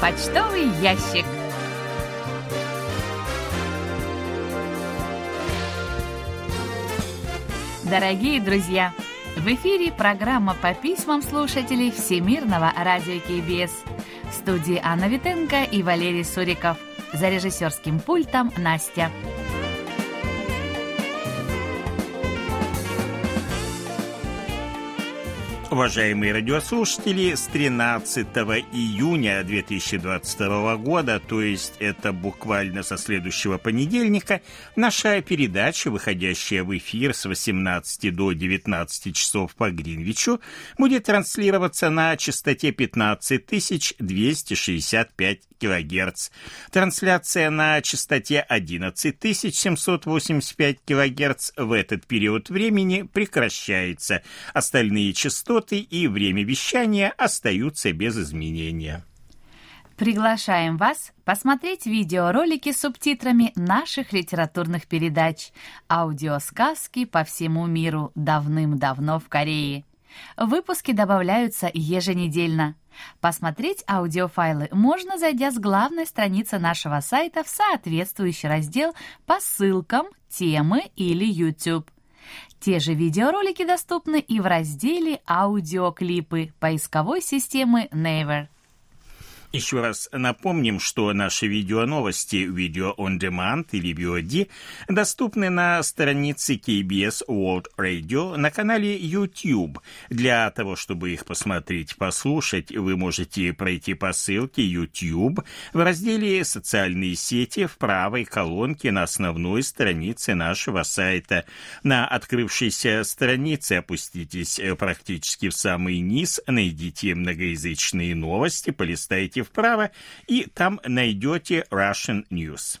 Почтовый ящик. Дорогие друзья, в эфире программа по письмам слушателей Всемирного радио КБС. В студии Анна Витенко и Валерий Суриков. За режиссерским пультом Настя. Уважаемые радиослушатели, с 13 июня 2022 года, то есть это буквально со следующего понедельника, наша передача, выходящая в эфир с 18 до 19 часов по Гринвичу, будет транслироваться на частоте 15265 кГц. Трансляция на частоте 11785 кГц в этот период времени прекращается. Остальные частоты частоты и время вещания остаются без изменения. Приглашаем вас посмотреть видеоролики с субтитрами наших литературных передач, аудиосказки по всему миру давным-давно в Корее. Выпуски добавляются еженедельно. Посмотреть аудиофайлы можно, зайдя с главной страницы нашего сайта в соответствующий раздел по ссылкам, темы или YouTube. Те же видеоролики доступны и в разделе «Аудиоклипы» поисковой системы Naver. Еще раз напомним, что наши видеоновости «Видео on Demand» или VOD доступны на странице KBS World Radio на канале YouTube. Для того, чтобы их посмотреть, послушать, вы можете пройти по ссылке YouTube в разделе «Социальные сети» в правой колонке на основной странице нашего сайта. На открывшейся странице опуститесь практически в самый низ, найдите многоязычные новости, полистайте вправо, и там найдете Russian News.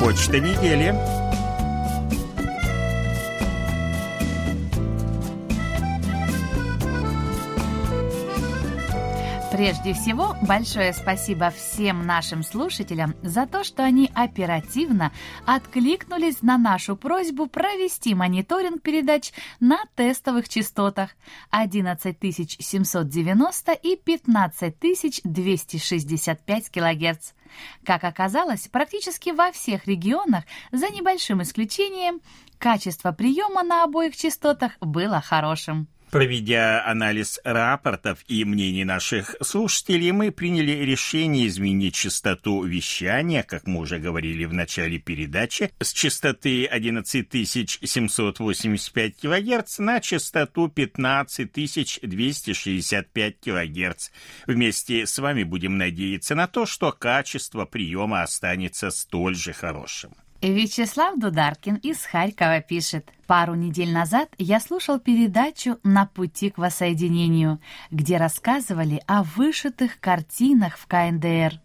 Почта недели. Прежде всего, большое спасибо всем нашим слушателям за то, что они оперативно откликнулись на нашу просьбу провести мониторинг передач на тестовых частотах 11790 и 15265 кГц. Как оказалось, практически во всех регионах, за небольшим исключением, качество приема на обоих частотах было хорошим. Проведя анализ рапортов и мнений наших слушателей, мы приняли решение изменить частоту вещания, как мы уже говорили в начале передачи, с частоты 11785 кГц на частоту 15265 кГц. Вместе с вами будем надеяться на то, что качество приема останется столь же хорошим. Вячеслав Дударкин из Харькова пишет. Пару недель назад я слушал передачу «На пути к воссоединению», где рассказывали о вышитых картинах в КНДР.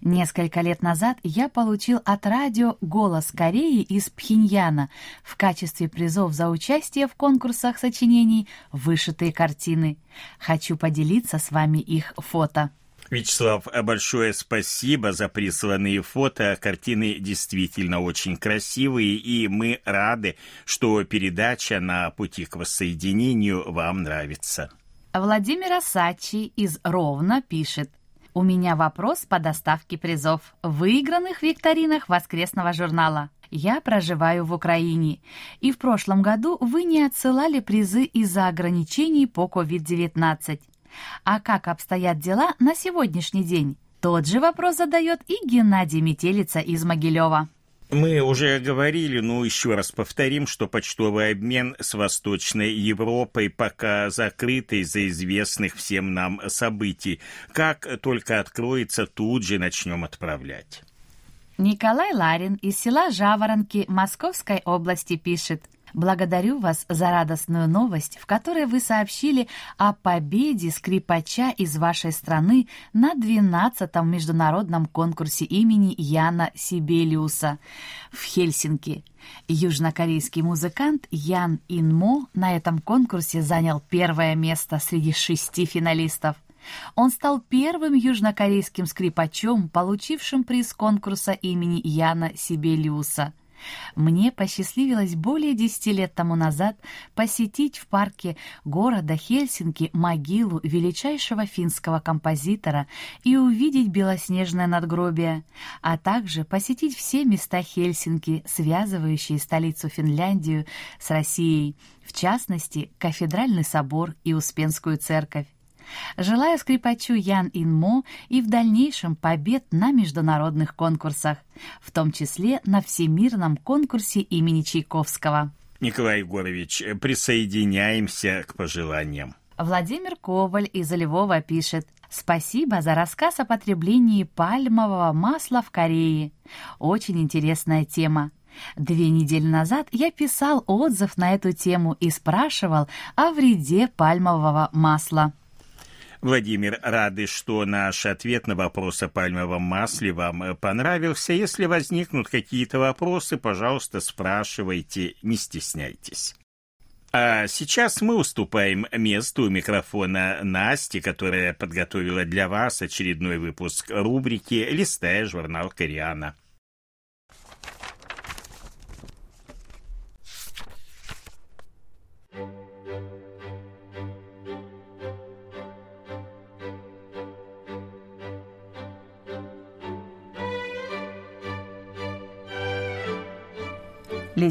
Несколько лет назад я получил от радио «Голос Кореи» из Пхеньяна в качестве призов за участие в конкурсах сочинений «Вышитые картины». Хочу поделиться с вами их фото. Вячеслав, большое спасибо за присланные фото. Картины действительно очень красивые, и мы рады, что передача на пути к воссоединению вам нравится. Владимир Асачи из Ровно пишет. У меня вопрос по доставке призов, выигранных в викторинах воскресного журнала. Я проживаю в Украине, и в прошлом году вы не отсылали призы из-за ограничений по COVID-19. А как обстоят дела на сегодняшний день? Тот же вопрос задает и Геннадий Метелица из Могилева. Мы уже говорили, но еще раз повторим, что почтовый обмен с Восточной Европой пока закрыт из-за известных всем нам событий. Как только откроется, тут же начнем отправлять. Николай Ларин из села Жаворонки Московской области пишет. Благодарю вас за радостную новость, в которой вы сообщили о победе скрипача из вашей страны на 12-м международном конкурсе имени Яна Сибелиуса в Хельсинки. Южнокорейский музыкант Ян Инмо на этом конкурсе занял первое место среди шести финалистов. Он стал первым южнокорейским скрипачом, получившим приз конкурса имени Яна Сибелиуса – мне посчастливилось более десяти лет тому назад посетить в парке города Хельсинки могилу величайшего финского композитора и увидеть белоснежное надгробие, а также посетить все места Хельсинки, связывающие столицу Финляндию с Россией, в частности, Кафедральный собор и Успенскую церковь. Желаю скрипачу Ян Инмо и в дальнейшем побед на международных конкурсах, в том числе на Всемирном конкурсе имени Чайковского. Николай Егорович, присоединяемся к пожеланиям. Владимир Коваль из Львова пишет «Спасибо за рассказ о потреблении пальмового масла в Корее. Очень интересная тема. Две недели назад я писал отзыв на эту тему и спрашивал о вреде пальмового масла. Владимир, рады, что наш ответ на вопрос о пальмовом масле вам понравился. Если возникнут какие-то вопросы, пожалуйста, спрашивайте, не стесняйтесь. А сейчас мы уступаем месту у микрофона Насти, которая подготовила для вас очередной выпуск рубрики «Листая журнал Кориана».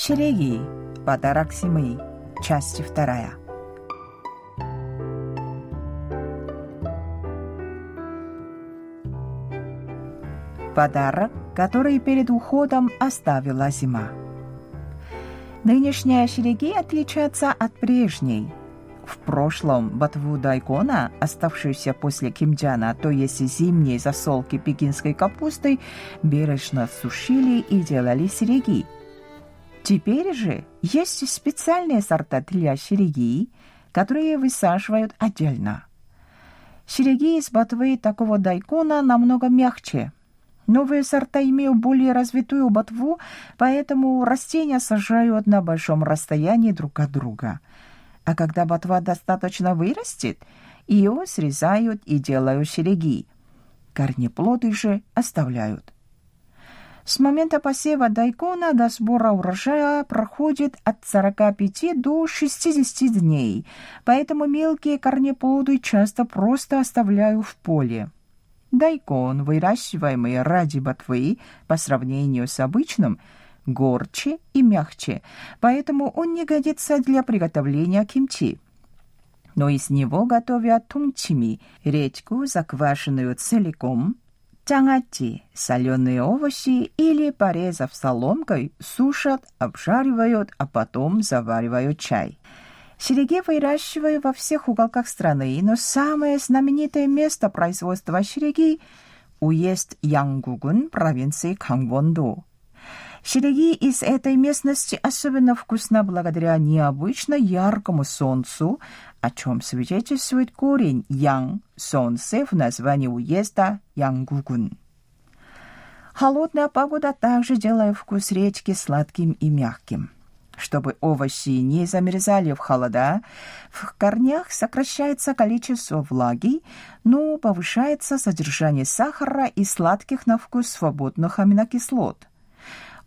Шереги. Подарок семьи. Часть вторая. Подарок, который перед уходом оставила зима. Нынешняя Шереги отличается от прежней. В прошлом ботву дайкона, оставшуюся после кимджана, то есть зимней засолки пекинской капустой, бережно сушили и делали сереги – Теперь же есть специальные сорта для сереги, которые высаживают отдельно. Сереги из ботвы такого дайкона намного мягче. Новые сорта имеют более развитую ботву, поэтому растения сажают на большом расстоянии друг от друга. А когда ботва достаточно вырастет, ее срезают и делают сереги. Корнеплоды же оставляют. С момента посева дайкона до сбора урожая проходит от 45 до 60 дней, поэтому мелкие корнеплоды часто просто оставляю в поле. Дайкон, выращиваемый ради ботвы, по сравнению с обычным, горче и мягче, поэтому он не годится для приготовления кимчи. Но из него готовят тунчими, редьку, заквашенную целиком, Тянгати – соленые овощи или, порезав соломкой, сушат, обжаривают, а потом заваривают чай. Сереги выращивают во всех уголках страны, но самое знаменитое место производства сереги – уезд Янгугун провинции Кангвонду. Сереги из этой местности особенно вкусно благодаря необычно яркому солнцу, о чем свидетельствует корень «양» — солнце в названии уезда Янгугун. Холодная погода также делает вкус речки сладким и мягким. Чтобы овощи не замерзали в холода, в корнях сокращается количество влаги, но повышается содержание сахара и сладких на вкус свободных аминокислот.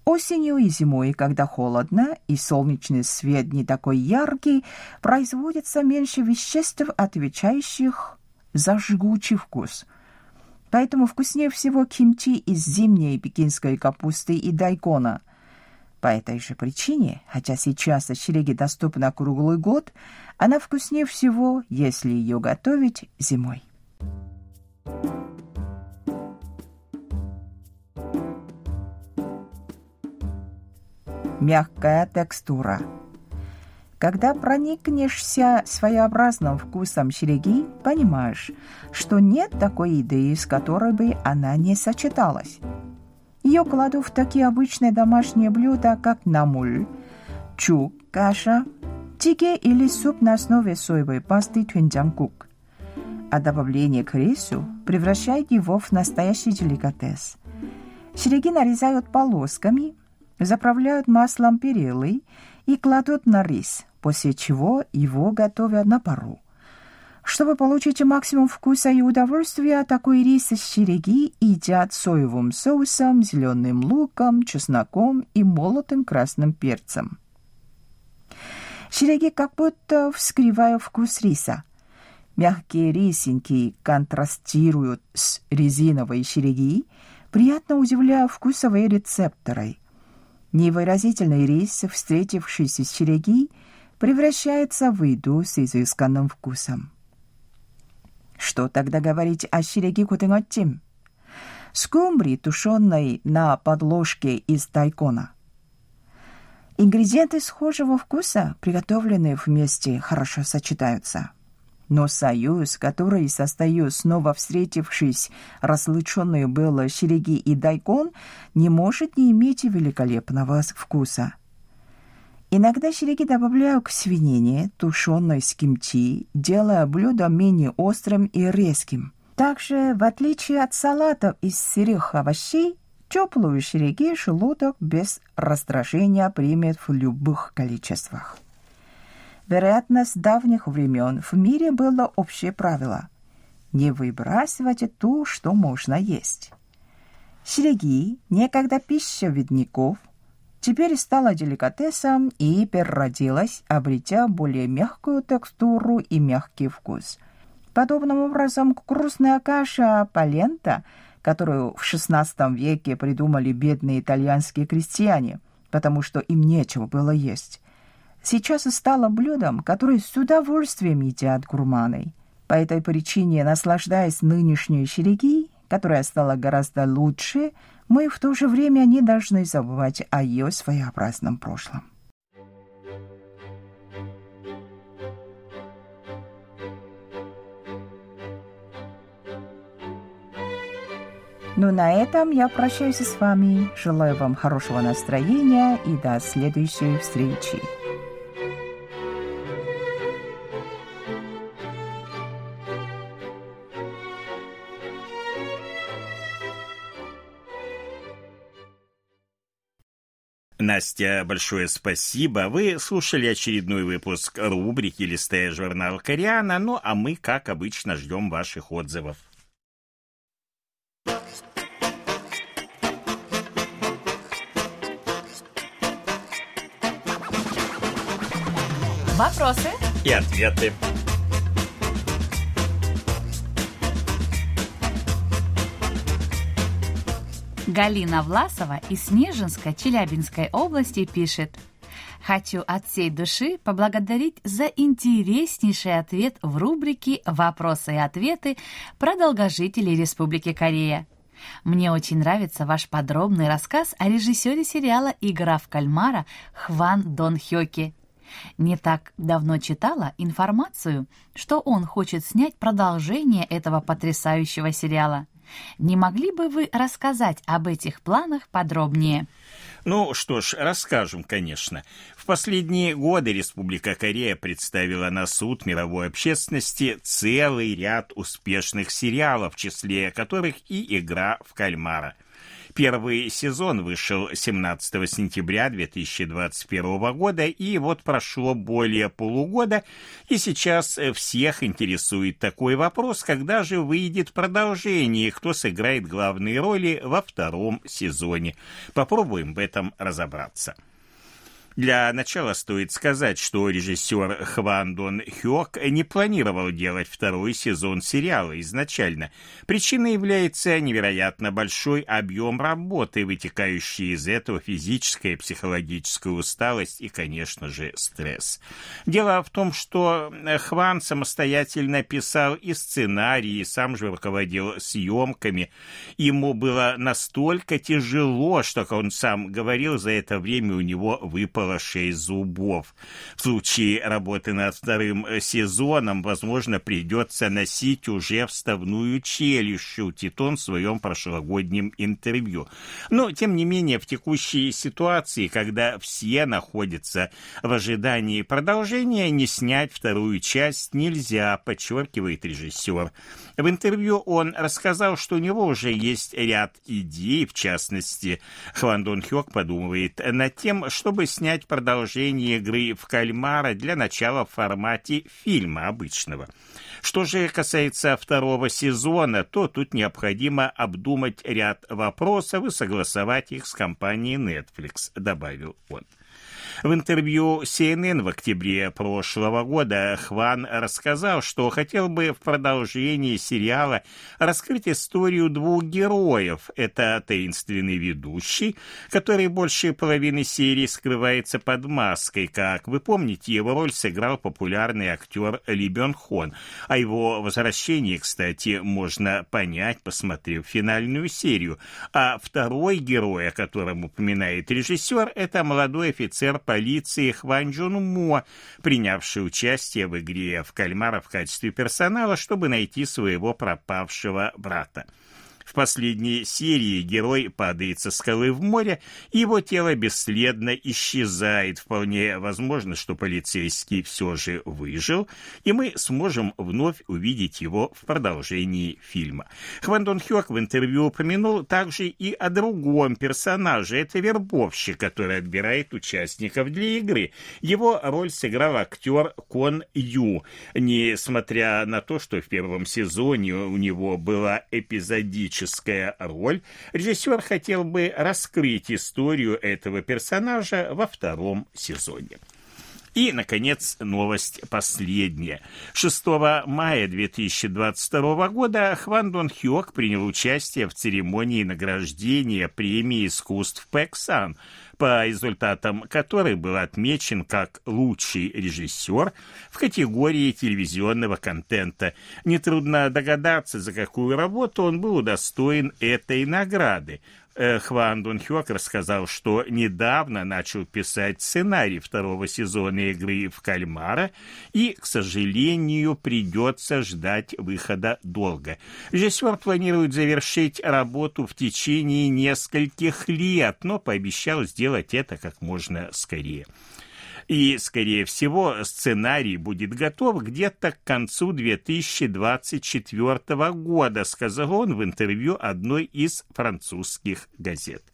Осенью и зимой, когда холодно и солнечный свет не такой яркий, производится меньше веществ, отвечающих за жгучий вкус. Поэтому вкуснее всего кимчи из зимней пекинской капусты и дайкона. По этой же причине, хотя сейчас очереди доступна круглый год, она вкуснее всего, если ее готовить зимой. Мягкая текстура. Когда проникнешься своеобразным вкусом череги, понимаешь, что нет такой идеи, с которой бы она не сочеталась. Ее кладу в такие обычные домашние блюда, как намуль, чук, каша, тике или суп на основе соевой пасты тюнджангкук. А добавление к рису превращает его в настоящий деликатес. Череги нарезают полосками, заправляют маслом перелый и кладут на рис, после чего его готовят на пару. Чтобы получить максимум вкуса и удовольствия, такой рис из череги едят соевым соусом, зеленым луком, чесноком и молотым красным перцем. Череги как будто вскрывают вкус риса. Мягкие рисинки контрастируют с резиновой череги, приятно удивляя вкусовые рецепторы. Невыразительный рис, встретившийся с череги, превращается в еду с изысканным вкусом. Что тогда говорить о череги кутынготим? Скумбри, тушеной на подложке из тайкона. Ингредиенты схожего вкуса, приготовленные вместе, хорошо сочетаются. Но союз, который состою снова встретившись, разлученные было череги и дайкон, не может не иметь великолепного вкуса. Иногда череги добавляю к свинине, тушеной с кимчи, делая блюдо менее острым и резким. Также, в отличие от салатов из сырых овощей, теплую череги желудок без раздражения примет в любых количествах. Вероятно, с давних времен в мире было общее правило – не выбрасывать ту, что можно есть. Сереги, некогда пища бедняков, теперь стала деликатесом и переродилась, обретя более мягкую текстуру и мягкий вкус. Подобным образом кукурузная каша палента, которую в XVI веке придумали бедные итальянские крестьяне, потому что им нечего было есть, сейчас и стало блюдом, которое с удовольствием едят гурманы. По этой причине, наслаждаясь нынешней череги, которая стала гораздо лучше, мы в то же время не должны забывать о ее своеобразном прошлом. Ну, на этом я прощаюсь с вами. Желаю вам хорошего настроения и до следующей встречи. Настя, большое спасибо. Вы слушали очередной выпуск рубрики «Листая журнал Кориана», ну а мы, как обычно, ждем ваших отзывов. Вопросы и ответы. Галина Власова из Снежинска Челябинской области пишет Хочу от всей души поблагодарить за интереснейший ответ в рубрике «Вопросы и ответы» про долгожителей Республики Корея. Мне очень нравится ваш подробный рассказ о режиссере сериала «Игра в кальмара» Хван Дон Хёке. Не так давно читала информацию, что он хочет снять продолжение этого потрясающего сериала. Не могли бы вы рассказать об этих планах подробнее? Ну что ж, расскажем, конечно. В последние годы Республика Корея представила на суд мировой общественности целый ряд успешных сериалов, в числе которых и «Игра в кальмара». Первый сезон вышел 17 сентября 2021 года, и вот прошло более полугода, и сейчас всех интересует такой вопрос, когда же выйдет продолжение, кто сыграет главные роли во втором сезоне. Попробуем в этом разобраться. Для начала стоит сказать, что режиссер Хван Дон Хёк не планировал делать второй сезон сериала изначально. Причиной является невероятно большой объем работы, вытекающий из этого физическая и психологическая усталость и, конечно же, стресс. Дело в том, что Хван самостоятельно писал и сценарий, и сам же руководил съемками. Ему было настолько тяжело, что, как он сам говорил, за это время у него выпал выпало шесть зубов. В случае работы над вторым э, сезоном, возможно, придется носить уже вставную челюсть, шутит он в своем прошлогоднем интервью. Но, тем не менее, в текущей ситуации, когда все находятся в ожидании продолжения, не снять вторую часть нельзя, подчеркивает режиссер. В интервью он рассказал, что у него уже есть ряд идей, в частности, Хван Дон Хёк подумывает над тем, чтобы снять снять продолжение игры в кальмара для начала в формате фильма обычного. Что же касается второго сезона, то тут необходимо обдумать ряд вопросов и согласовать их с компанией Netflix, добавил он. В интервью CNN в октябре прошлого года Хван рассказал, что хотел бы в продолжении сериала раскрыть историю двух героев. Это таинственный ведущий, который больше половины серии скрывается под маской. Как вы помните, его роль сыграл популярный актер Ли Бен Хон. О его возвращении, кстати, можно понять, посмотрев финальную серию. А второй герой, о котором упоминает режиссер, это молодой офицер полиции Хван Джун Мо, принявший участие в игре в кальмара в качестве персонала, чтобы найти своего пропавшего брата. В последней серии герой падает со скалы в море, и его тело бесследно исчезает. Вполне возможно, что полицейский все же выжил, и мы сможем вновь увидеть его в продолжении фильма. Хван Дон Хёк в интервью упомянул также и о другом персонаже. Это вербовщик, который отбирает участников для игры. Его роль сыграл актер Кон Ю. Несмотря на то, что в первом сезоне у него была эпизодическая драматическая роль, режиссер хотел бы раскрыть историю этого персонажа во втором сезоне. И, наконец, новость последняя. 6 мая 2022 года Хван Дон Хёк принял участие в церемонии награждения премии искусств Пэксан, по результатам которой был отмечен как лучший режиссер в категории телевизионного контента. Нетрудно догадаться, за какую работу он был удостоен этой награды. Э, Хван Дун Хёк рассказал, что недавно начал писать сценарий второго сезона игры в кальмара, и, к сожалению, придется ждать выхода долго. Режиссер планирует завершить работу в течение нескольких лет, но пообещал сделать это как можно скорее. И, скорее всего, сценарий будет готов где-то к концу 2024 года, сказал он в интервью одной из французских газет.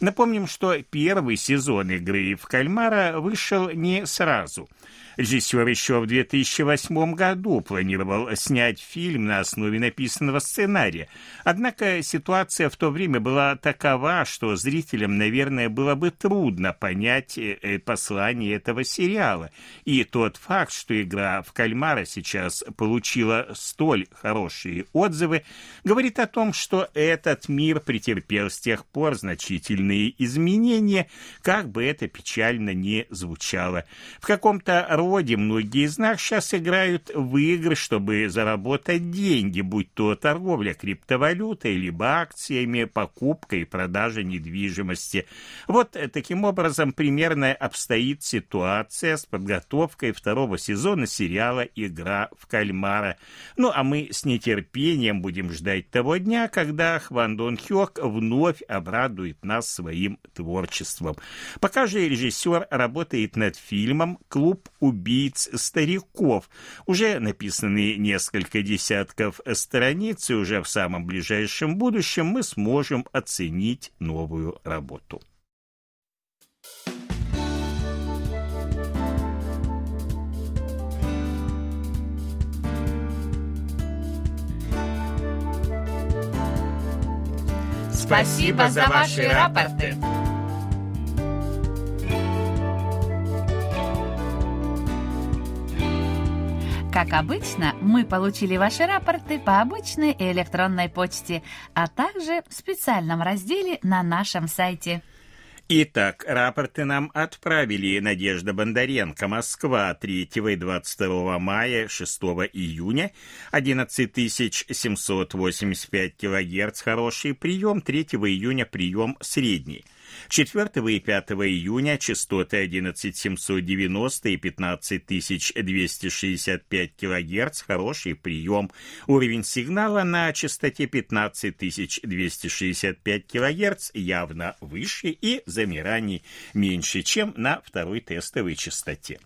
Напомним, что первый сезон игры в кальмара вышел не сразу – Режиссер еще в 2008 году планировал снять фильм на основе написанного сценария. Однако ситуация в то время была такова, что зрителям, наверное, было бы трудно понять э, э, послание этого сериала. И тот факт, что игра в кальмара сейчас получила столь хорошие отзывы, говорит о том, что этот мир претерпел с тех пор значительные изменения, как бы это печально не звучало. В каком-то роде многие из нас сейчас играют в игры, чтобы заработать деньги, будь то торговля криптовалютой, либо акциями, покупка и продажа недвижимости. Вот э, таким образом примерно обстоит ситуация с подготовкой второго сезона сериала «Игра в кальмара». Ну, а мы с нетерпением будем ждать того дня, когда Хван Дон Хёк вновь обрадует нас своим творчеством. Пока же режиссер работает над фильмом «Клуб убийц» убийц стариков. Уже написаны несколько десятков страниц, и уже в самом ближайшем будущем мы сможем оценить новую работу. Спасибо за ваши рапорты. Как обычно, мы получили ваши рапорты по обычной электронной почте, а также в специальном разделе на нашем сайте. Итак, рапорты нам отправили Надежда Бондаренко, Москва, 3 и 22 мая, 6 июня, 11785 килогерц, хороший прием, 3 июня прием средний. 4 и 5 июня частоты 11790 и 15265 кГц, хороший прием. Уровень сигнала на частоте 15265 кГц явно выше и замираний меньше, чем на второй тестовой частоте.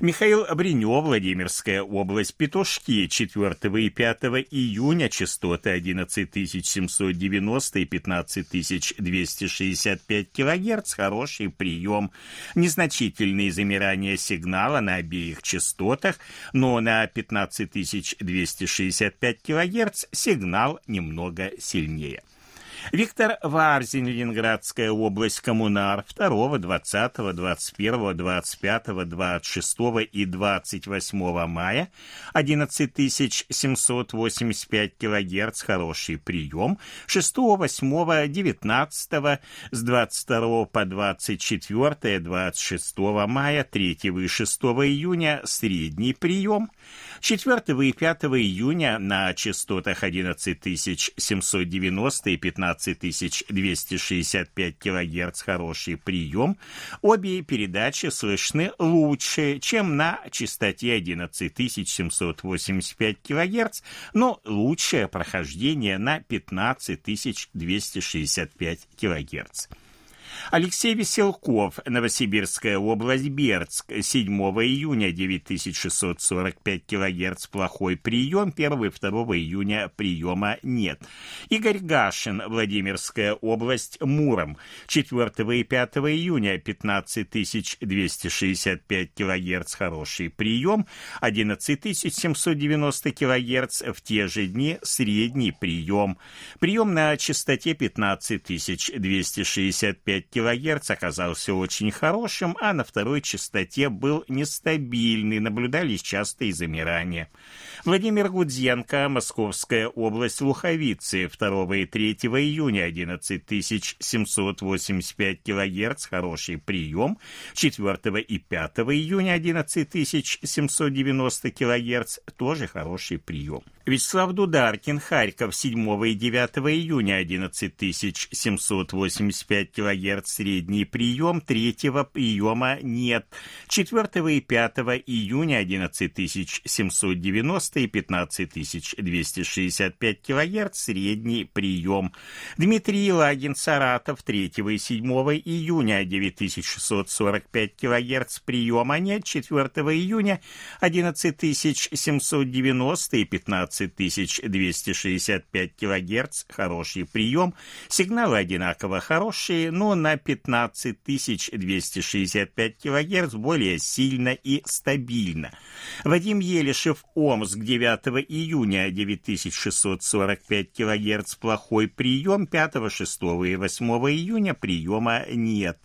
Михаил Бринев, Владимирская область, Петушки, 4 и 5 июня, частоты 11790 и 15265 кГц, хороший прием. Незначительные замирания сигнала на обеих частотах, но на 15265 кГц сигнал немного сильнее. Виктор Варзин, Ленинградская область, коммунар. 2, 20, 21, 25, 26 и 28 мая, 11785 килогерц, хороший прием, 6, 8, 19, с 22 по 24, 26 мая, 3 и 6 июня, средний прием, 4 и 5 июня на частотах 11790 и 15265 кГц хороший прием. Обе передачи слышны лучше, чем на частоте 11785 кГц, но лучшее прохождение на 15265 кГц. Алексей Веселков, Новосибирская область, Бердск, 7 июня 9645 кГц, плохой прием, 1-2 июня приема нет. Игорь Гашин, Владимирская область, Муром, 4 и 5 июня 15265 кГц, хороший прием, 11790 кГц, в те же дни средний прием. Прием на частоте 15265 кГц оказался очень хорошим, а на второй частоте был нестабильный, наблюдались частые замирания. Владимир Гудзенко, Московская область, Луховицы, 2 и 3 июня 11785 кГц, хороший прием, 4 и 5 июня 11790 кГц, тоже хороший прием. Вячеслав Дударкин, Харьков, 7 и 9 июня 11785 кГц, средний прием, третьего приема нет. 4 и 5 июня 11790 и 15265 кГц, средний прием. Дмитрий Лагин, Саратов, 3 и 7 июня 9645 кГц, приема нет. 4 июня 11790 и 15265 кГц, хороший прием. Сигналы одинаково хорошие, но на 15265 кГц более сильно и стабильно. Вадим Елишев, Омск, 9 июня 9645 кГц, плохой прием, 5, 6 и 8 июня приема нет.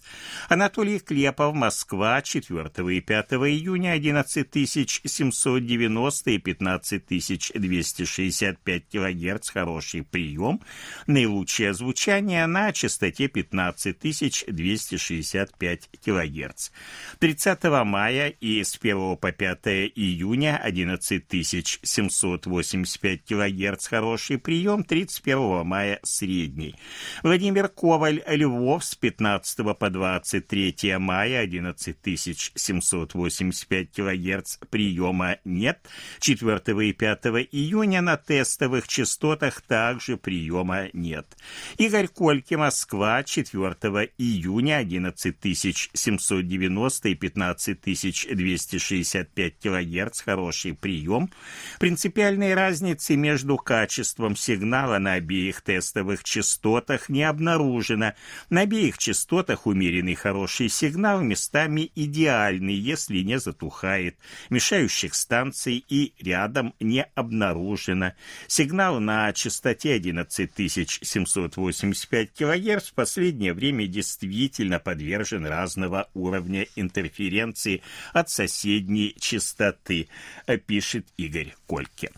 Анатолий Клепов, Москва, 4 и 5 июня 11790 и 15265 кГц, хороший прием, наилучшее звучание на частоте 15265 кГц. 30 мая и с 1 по 5 июня 11785 кГц, хороший прием, 31 мая средний. Владимир Коваль, Львов, с 15 по 23 мая 11785 кГц, приема нет. 4 и 5 июня на тестовых частотах также приема нет. Игорь Кольки, Москва, 4 июня 11 790 и 15 265 кГц – хороший прием. Принципиальной разницы между качеством сигнала на обеих тестовых частотах не обнаружено. На обеих частотах умеренный хороший сигнал местами идеальный, если не затухает. Мешающих станций и рядом не обнаружено. Сигнал на частоте 11 785 кГц в последнее время действительно подвержен разного уровня интерференции от соседней частоты, пишет Игорь Кольке.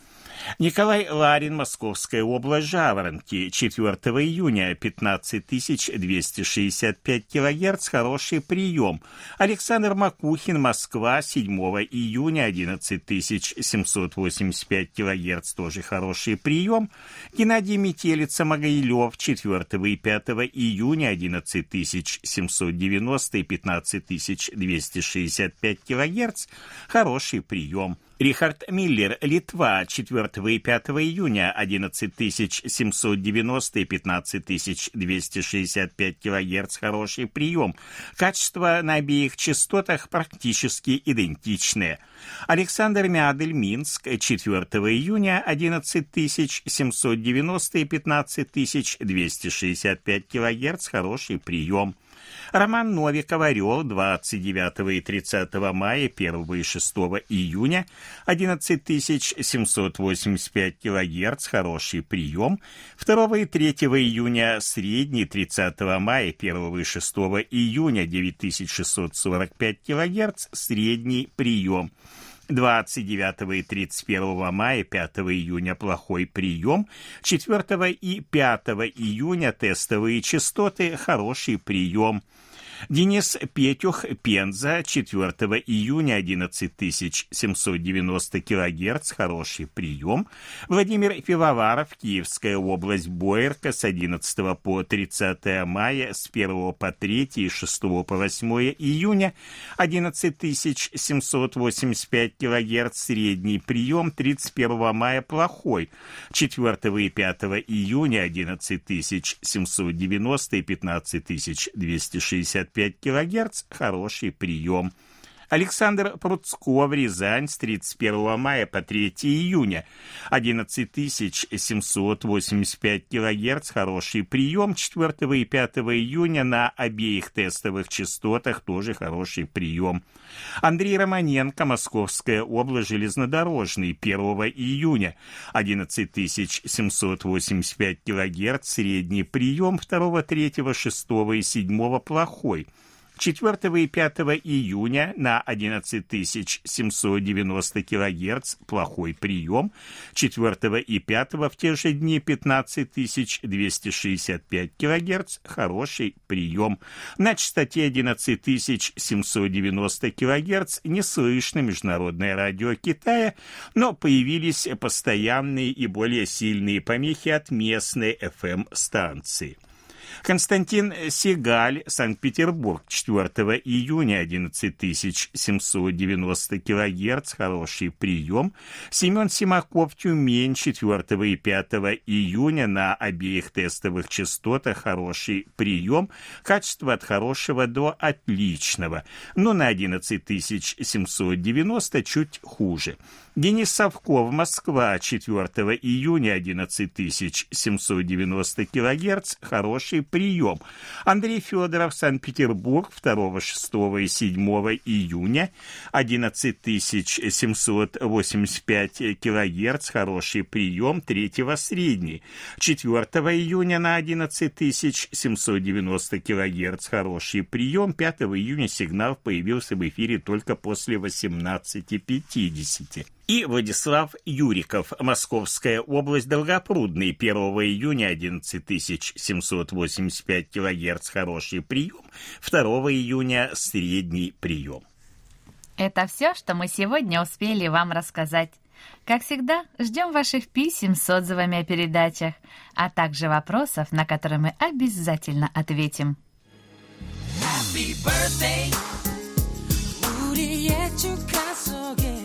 Николай Ларин, Московская область, Жаворонки, 4 июня, 15265 килогерц, хороший прием. Александр Макухин, Москва, 7 июня, 11785 килогерц, тоже хороший прием. Геннадий Метелица, Могилев, 4 и 5 июня, 11790 и 15265 килогерц, хороший прием. Рихард Миллер, Литва, 4 и 5 июня, 11790 и 15265 кГц, хороший прием. Качество на обеих частотах практически идентичное. Александр Мядель, Минск, 4 июня, 11790 и 15265 кГц, хороший прием. Роман Новиков «Орел» 29 и 30 мая, 1 и 6 июня, 11785 килогерц, хороший прием. 2 и 3 июня, средний, 30 мая, 1 и 6 июня, 9645 килогерц, средний прием. 29 и 31 мая, 5 июня плохой прием, 4 и 5 июня тестовые частоты хороший прием. Денис Петюх, Пенза, 4 июня, 11790 кГц, хороший прием. Владимир Пивоваров, Киевская область, Боярка, с 11 по 30 мая, с 1 по 3 и 6 по 8 июня, 11785 кГц, средний прием, 31 мая плохой, 4 и 5 июня, 11790 и 15260 5 кГц – хороший прием. Александр Пруцков, Рязань, с 31 мая по 3 июня. 11785 кГц, хороший прием. 4 и 5 июня на обеих тестовых частотах тоже хороший прием. Андрей Романенко, Московская область, железнодорожный, 1 июня. 11785 кГц, средний прием. 2, 3, 6 и 7 плохой. 4 и 5 июня на 11790 кГц плохой прием, 4 и 5 в те же дни 15265 кГц хороший прием. На частоте 11790 кГц не слышно Международное радио Китая, но появились постоянные и более сильные помехи от местной FM-станции. Константин Сигаль, Санкт-Петербург, 4 июня, 11790 килогерц, хороший прием. Семен Симаков, Тюмень, 4 и 5 июня на обеих тестовых частотах, хороший прием. Качество от хорошего до отличного, но на 11790 чуть хуже. Денис Совков, Москва, 4 июня, 11790 килогерц, хороший прием. Андрей Федоров, Санкт-Петербург, 2, 6 и 7 июня, 11785 килогерц, хороший прием, 3 средний. 4 июня на 11790 килогерц, хороший прием, 5 июня сигнал появился в эфире только после 18.50 и Владислав Юриков, Московская область, Долгопрудный, 1 июня 11785 кГц, хороший прием, 2 июня средний прием. Это все, что мы сегодня успели вам рассказать. Как всегда, ждем ваших писем с отзывами о передачах, а также вопросов, на которые мы обязательно ответим. Happy birthday, baby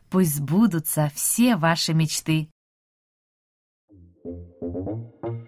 Пусть сбудутся все ваши мечты. Thank you.